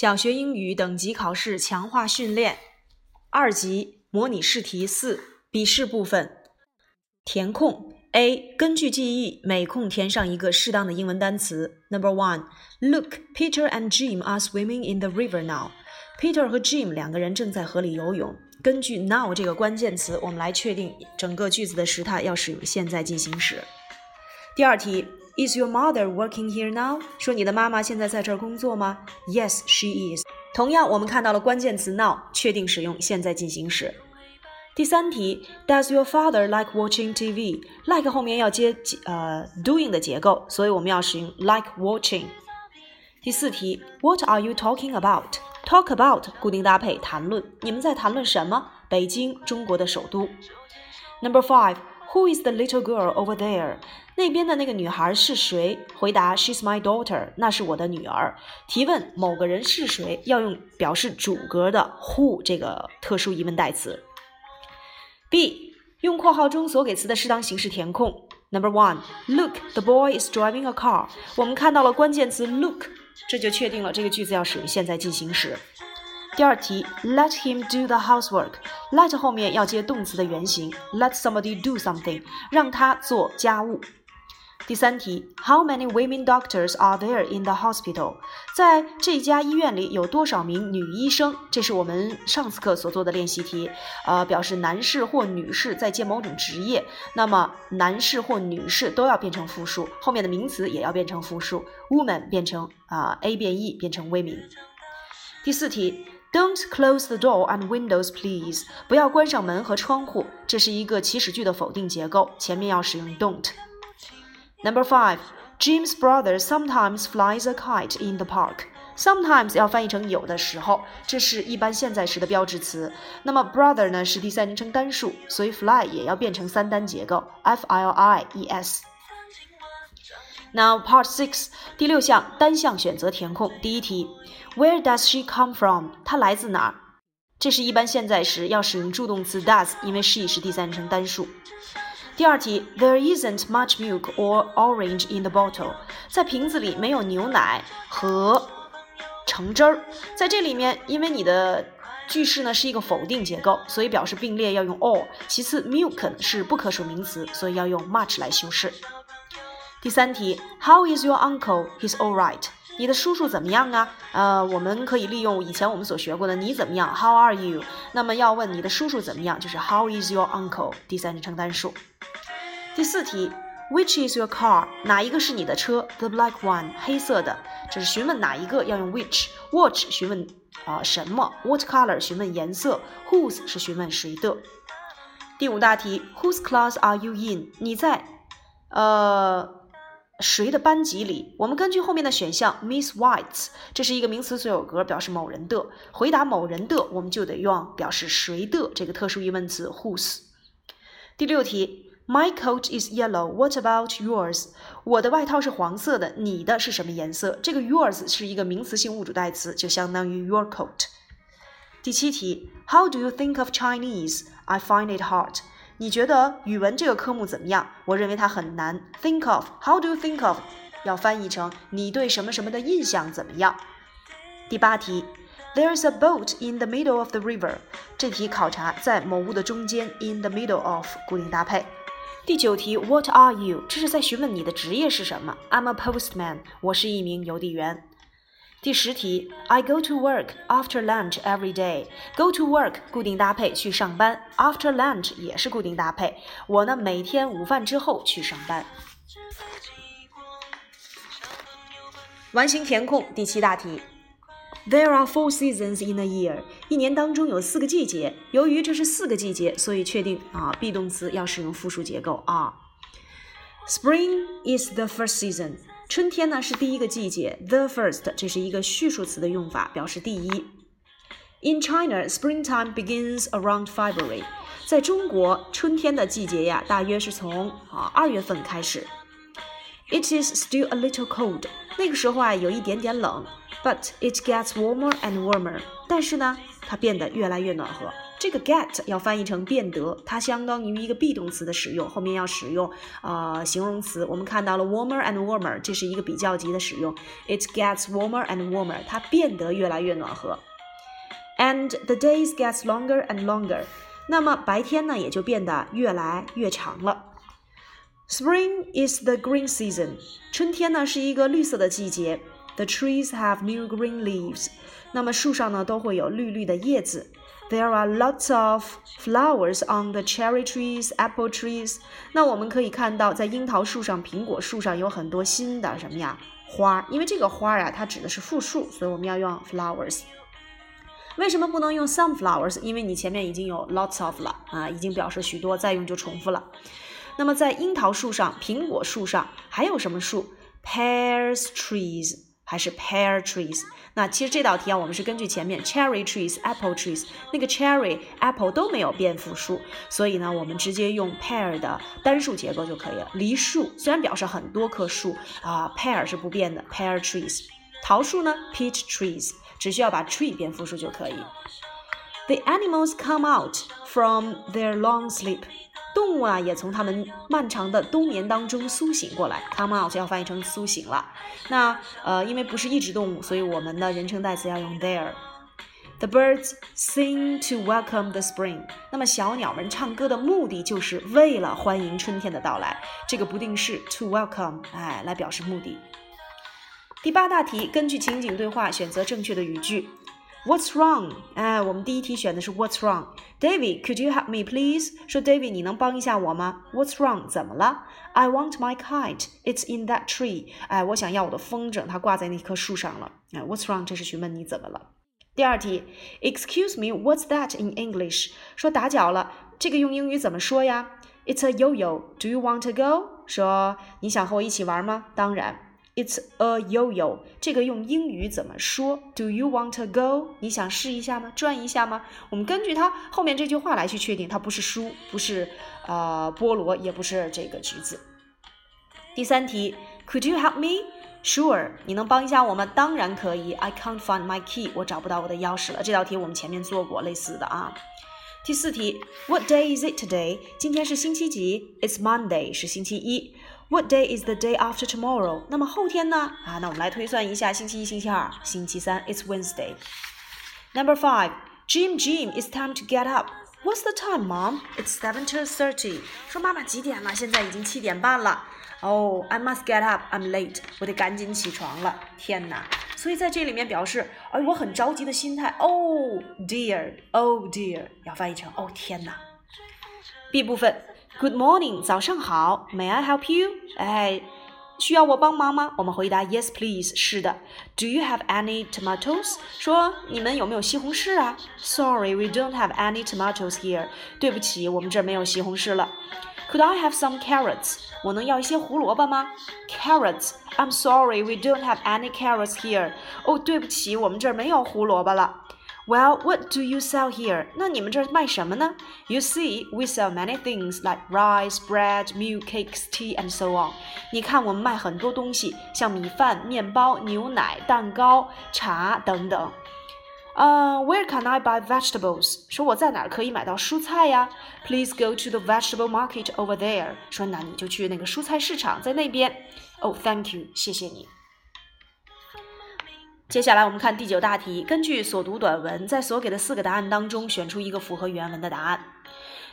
小学英语等级考试强化训练。二级模拟试题四笔试部分。填空 A 根据记忆每空填上一个适当的英文单词。Number one Look Peter and Jim are swimming in the river now. Peter 和 Jim 两个人正在河里游泳。根据 now 这个关键词我们来确定整个句子的时态要使用现在进行时。第二题 Is your mother working here now？说你的妈妈现在在这儿工作吗？Yes, she is。同样，我们看到了关键词 now，确定使用现在进行时。第三题，Does your father like watching TV？Like 后面要接呃 doing 的结构，所以我们要使用 like watching。第四题，What are you talking about？Talk about 固定搭配谈论，你们在谈论什么？北京，中国的首都。Number five。Who is the little girl over there？那边的那个女孩是谁？回答：She's my daughter。那是我的女儿。提问：某个人是谁？要用表示主格的 who 这个特殊疑问代词。B 用括号中所给词的适当形式填空。Number one, look, the boy is driving a car。我们看到了关键词 look，这就确定了这个句子要使用现在进行时。第二题，Let him do the housework。Let 后面要接动词的原形，Let somebody do something，让他做家务。第三题，How many women doctors are there in the hospital？在这家医院里有多少名女医生？这是我们上次课所做的练习题，呃，表示男士或女士在接某种职业，那么男士或女士都要变成复数，后面的名词也要变成复数，woman 变成啊 a 变 e 变成 women。第四题。Don't close the door and windows, please. 不要关上门和窗户。这是一个祈使句的否定结构，前面要使用 don't。Number five, Jim's brother sometimes flies a kite in the park. Sometimes 要翻译成有的时候，这是一般现在时的标志词。那么 brother 呢是第三人称单数，所以 fly 也要变成三单结构，f l i e s。 Now part six，第六项单项选择填空。第一题，Where does she come from？她来自哪儿？这是一般现在时要使用助动词 does，因为 she 是第三人称单数。第二题，There isn't much milk or orange in the bottle。在瓶子里没有牛奶和橙汁儿。在这里面，因为你的句式呢是一个否定结构，所以表示并列要用 or。其次，milk 是不可数名词，所以要用 much 来修饰。第三题，How is your uncle? He's all right. 你的叔叔怎么样啊？呃，我们可以利用以前我们所学过的你怎么样？How are you？那么要问你的叔叔怎么样，就是 How is your uncle？第三人称单数。第四题，Which is your car？哪一个是你的车？The black one，黑色的。这是询问哪一个要用 which。Watch 询问啊什么？What color 询问颜色？Whose 是询问谁的。第五大题，Whose class are you in？你在呃。谁的班级里？我们根据后面的选项，Miss White's，这是一个名词所有格，表示某人的。回答某人的，我们就得用表示谁的这个特殊疑问词 whose。第六题，My coat is yellow. What about yours？我的外套是黄色的，你的是什么颜色？这个 yours 是一个名词性物主代词，就相当于 your coat。第七题，How do you think of Chinese？I find it hard. 你觉得语文这个科目怎么样？我认为它很难。Think of，How do you think of？要翻译成你对什么什么的印象怎么样？第八题，There's a boat in the middle of the river。这题考察在某物的中间，in the middle of 固定搭配。第九题，What are you？这是在询问你的职业是什么？I'm a postman。我是一名邮递员。第十题，I go to work after lunch every day. Go to work 固定搭配去上班，after lunch 也是固定搭配。我呢每天午饭之后去上班。完形填空第七大题，There are four seasons in a year. 一年当中有四个季节。由于这是四个季节，所以确定啊 be 动词要使用复数结构啊。Spring is the first season. 春天呢是第一个季节，the first，这是一个序数词的用法，表示第一。In China, springtime begins around February。在中国，春天的季节呀，大约是从啊二月份开始。It is still a little cold。那个时候啊，有一点点冷，but it gets warmer and warmer。但是呢，它变得越来越暖和。这个 get 要翻译成变得，它相当于一个 be 动词的使用，后面要使用啊形容词。我们看到了 warmer and warmer，这是一个比较级的使用。It gets warmer and warmer，它变得越来越暖和。And the days gets longer and longer，那么白天呢也就变得越来越长了。Spring is the green season，春天呢是一个绿色的季节。The trees have new green leaves，那么树上呢都会有绿绿的叶子。There are lots of flowers on the cherry trees, apple trees。那我们可以看到，在樱桃树上、苹果树上有很多新的什么呀花？因为这个花啊，它指的是复数，所以我们要用 flowers。为什么不能用 some flowers？因为你前面已经有 lots of 了啊，已经表示许多，再用就重复了。那么在樱桃树上、苹果树上还有什么树？Pears trees。还是 pear trees？那其实这道题啊，我们是根据前面 cherry trees、apple trees，那个 cherry、apple 都没有变复数，所以呢，我们直接用 pear 的单数结构就可以了。梨树虽然表示很多棵树啊，pear 是不变的，pear trees。桃树呢，peach trees，只需要把 tree 变复数就可以。The animals come out from their long sleep. 动物啊，也从它们漫长的冬眠当中苏醒过来。Come out 要翻译成苏醒了。那呃，因为不是一只动物，所以我们的人称代词要用 there。The birds sing to welcome the spring。那么小鸟们唱歌的目的就是为了欢迎春天的到来。这个不定式 to welcome，哎，来表示目的。第八大题，根据情景对话选择正确的语句。What's wrong？哎，我们第一题选的是 What's wrong。David，could you help me please？说 David，你能帮一下我吗？What's wrong？怎么了？I want my kite. It's in that tree. 哎，我想要我的风筝，它挂在那棵树上了。哎，What's wrong？这是询问你怎么了。第二题，Excuse me，What's that in English？说打搅了，这个用英语怎么说呀？It's a yo-yo. Do you want to go？说你想和我一起玩吗？当然。It's a yo-yo，这个用英语怎么说？Do you want to go？你想试一下吗？转一下吗？我们根据它后面这句话来去确定，它不是书，不是呃菠萝，也不是这个橘子。第三题，Could you help me？Sure，你能帮一下我吗？当然可以。I can't find my key，我找不到我的钥匙了。这道题我们前面做过类似的啊。第四题，What day is it today？今天是星期几？It's Monday，是星期一。What day is the day after tomorrow？那么后天呢？啊，那我们来推算一下，星期一、星期二、星期三。It's Wednesday. Number five. Jim, Jim, it's time to get up. What's the time, Mom? It's seven to thirty. 说妈妈几点了？现在已经七点半了。Oh, I must get up. I'm late. 我得赶紧起床了。天哪！所以在这里面表示，哎，我很着急的心态。Oh dear, oh dear，要翻译成哦天哪。B 部分。 Good morning，早上好。May I help you？哎，需要我帮忙吗？我们回答 Yes, please。是的。Do you have any tomatoes？说你们有没有西红柿啊？Sorry, we don't have any tomatoes here。对不起，我们这儿没有西红柿了。Could I have some carrots？我能要一些胡萝卜吗？Carrots。I'm sorry, we don't have any carrots here。哦，对不起，我们这儿没有胡萝卜了。 Well, what do you sell here? 那你们这儿卖什么呢？You see, we sell many things like rice, bread, milk, cakes, tea, and so on. 你看，我们卖很多东西，像米饭、面包、牛奶、蛋糕、茶等等。呃、uh,，Where can I buy vegetables？说我在哪儿可以买到蔬菜呀？Please go to the vegetable market over there。说那你就去那个蔬菜市场，在那边。Oh, thank you，谢谢你。 接下来我们看第九大题，根据所读短文，在所给的四个答案当中选出一个符合原文的答案。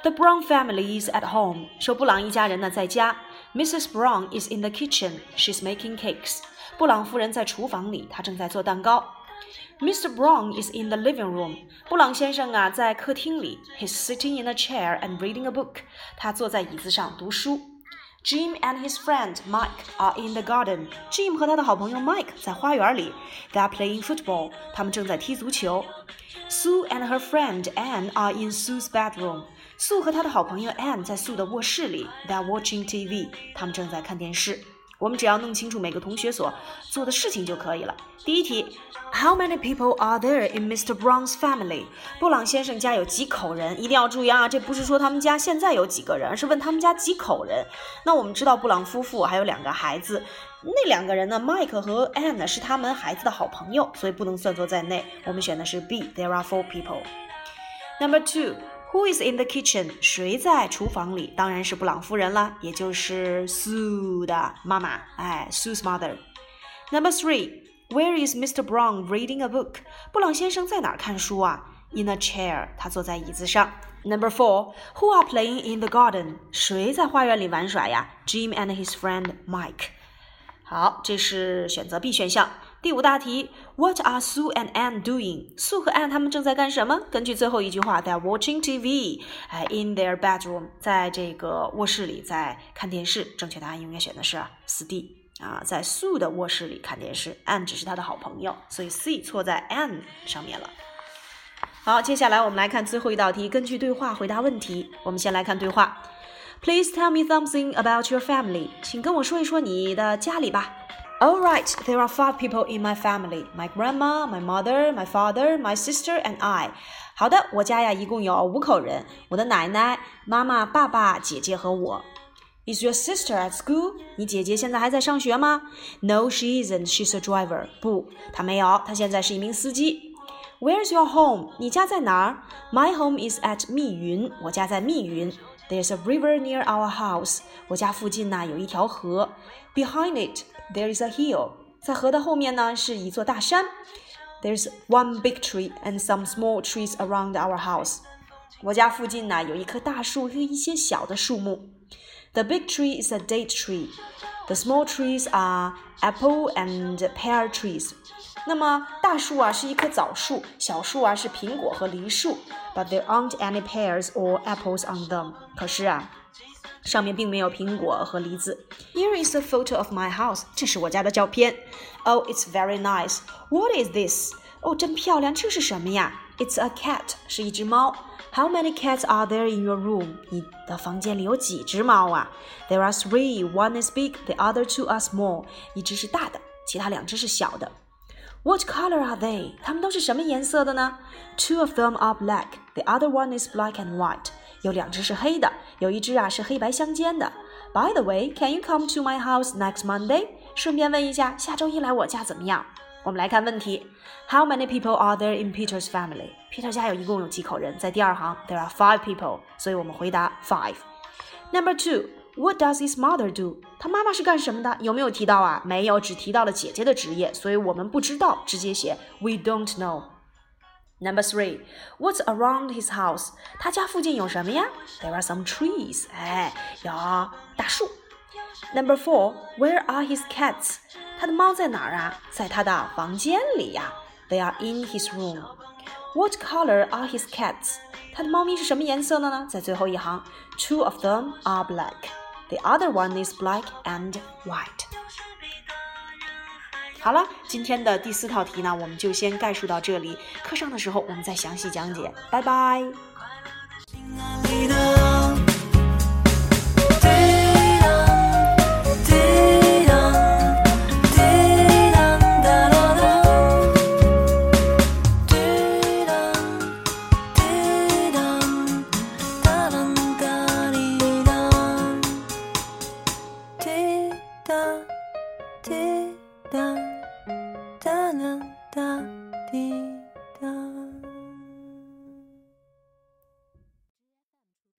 The Brown family is at home。说布朗一家人呢在家。Mrs. Brown is in the kitchen. She's making cakes. 布朗夫人在厨房里，她正在做蛋糕。Mr. Brown is in the living room. 布朗先生啊在客厅里。He's sitting in a chair and reading a book. 他坐在椅子上读书。Jim and his friend Mike are in the garden. Jim 和他的好朋友 Mike 在花园里。They are playing football. 他们正在踢足球。Sue and her friend Anne are in Sue's bedroom. Sue 和她的好朋友 Anne 在 Sue 的卧室里。They are watching TV. 他们正在看电视。 我们只要弄清楚每个同学所做的事情就可以了。第一题，How many people are there in Mr. Brown's family？布朗先生家有几口人？一定要注意啊，这不是说他们家现在有几个人，而是问他们家几口人。那我们知道布朗夫妇还有两个孩子，那两个人呢，Mike 和 Anne 是他们孩子的好朋友，所以不能算作在内。我们选的是 B，There are four people。Number two, who is in the kitchen? 谁在厨房里？当然是布朗夫人了，也就是 Sue 的妈妈。哎，Sue's mother. Number three, where is Mr. Brown reading a book? 布朗先生在哪儿看书啊？In a chair. 他坐在椅子上。Number four, who are playing in the garden? 谁在花园里玩耍呀？Jim and his friend Mike. 好，这是选择 B 选项。第五大题，What are Sue and Ann doing？苏和 Ann 他们正在干什么？根据最后一句话，They're watching TV，哎，in their bedroom，在这个卧室里在看电视。正确答案应该选的是四 D 啊，在 Sue 的卧室里看电视 Ann 只是他的好朋友，所以 C 错在 Ann 上面了。好，接下来我们来看最后一道题，根据对话回答问题。我们先来看对话，Please tell me something about your family，请跟我说一说你的家里吧。All right, there are five people in my family: my grandma, my mother, my father, my sister, and I. 好的，我家呀一共有五口人，我的奶奶、妈妈、爸爸、姐姐和我。Is your sister at school? 你姐姐现在还在上学吗？No, she isn't. She's a driver. 不，她没有，她现在是一名司机。Where's your home? 你家在哪儿？My home is at 密云，我家在密云。There's a river near our house. 我家附近呢有一条河。Behind it. There is a hill，在河的后面呢是一座大山。There's one big tree and some small trees around our house。我家附近呢有一棵大树和一些小的树木。The big tree is a date tree. The small trees are apple and pear trees. 那么大树啊是一棵枣树，小树啊是苹果和梨树。But there aren't any pears or apples on them. 可是啊。 上面并没有苹果和梨子。Here is a photo of my house，这是我家的照片。Oh, it's very nice. What is this? 哦，真漂亮，这是什么呀？It's a cat，是一只猫。How many cats are there in your room？你的房间里有几只猫啊？There are three. One is big, the other two are small. 一只是大的，其他两只是小的。What color are they？它们都是什么颜色的呢？Two of them are black. The other one is black and white. 有两只是黑的，有一只啊是黑白相间的。By the way, can you come to my house next Monday？顺便问一下，下周一来我家怎么样？我们来看问题：How many people are there in Peter's family? Peter 家有一共有几口人？在第二行，There are five people，所以我们回答 five。Number two, what does his mother do？他妈妈是干什么的？有没有提到啊？没有，只提到了姐姐的职业，所以我们不知道，直接写 We don't know。Number three, what's around his house? 他家附近有什么呀？There are some trees. 哎，有大树。Number four, where are his cats? 他的猫在哪儿啊？在他的房间里呀。They are in his room. What color are his cats? 他的猫咪是什么颜色的呢？在最后一行，Two of them are black. The other one is black and white. 好了，今天的第四套题呢，我们就先概述到这里。课上的时候我们再详细讲解。拜拜。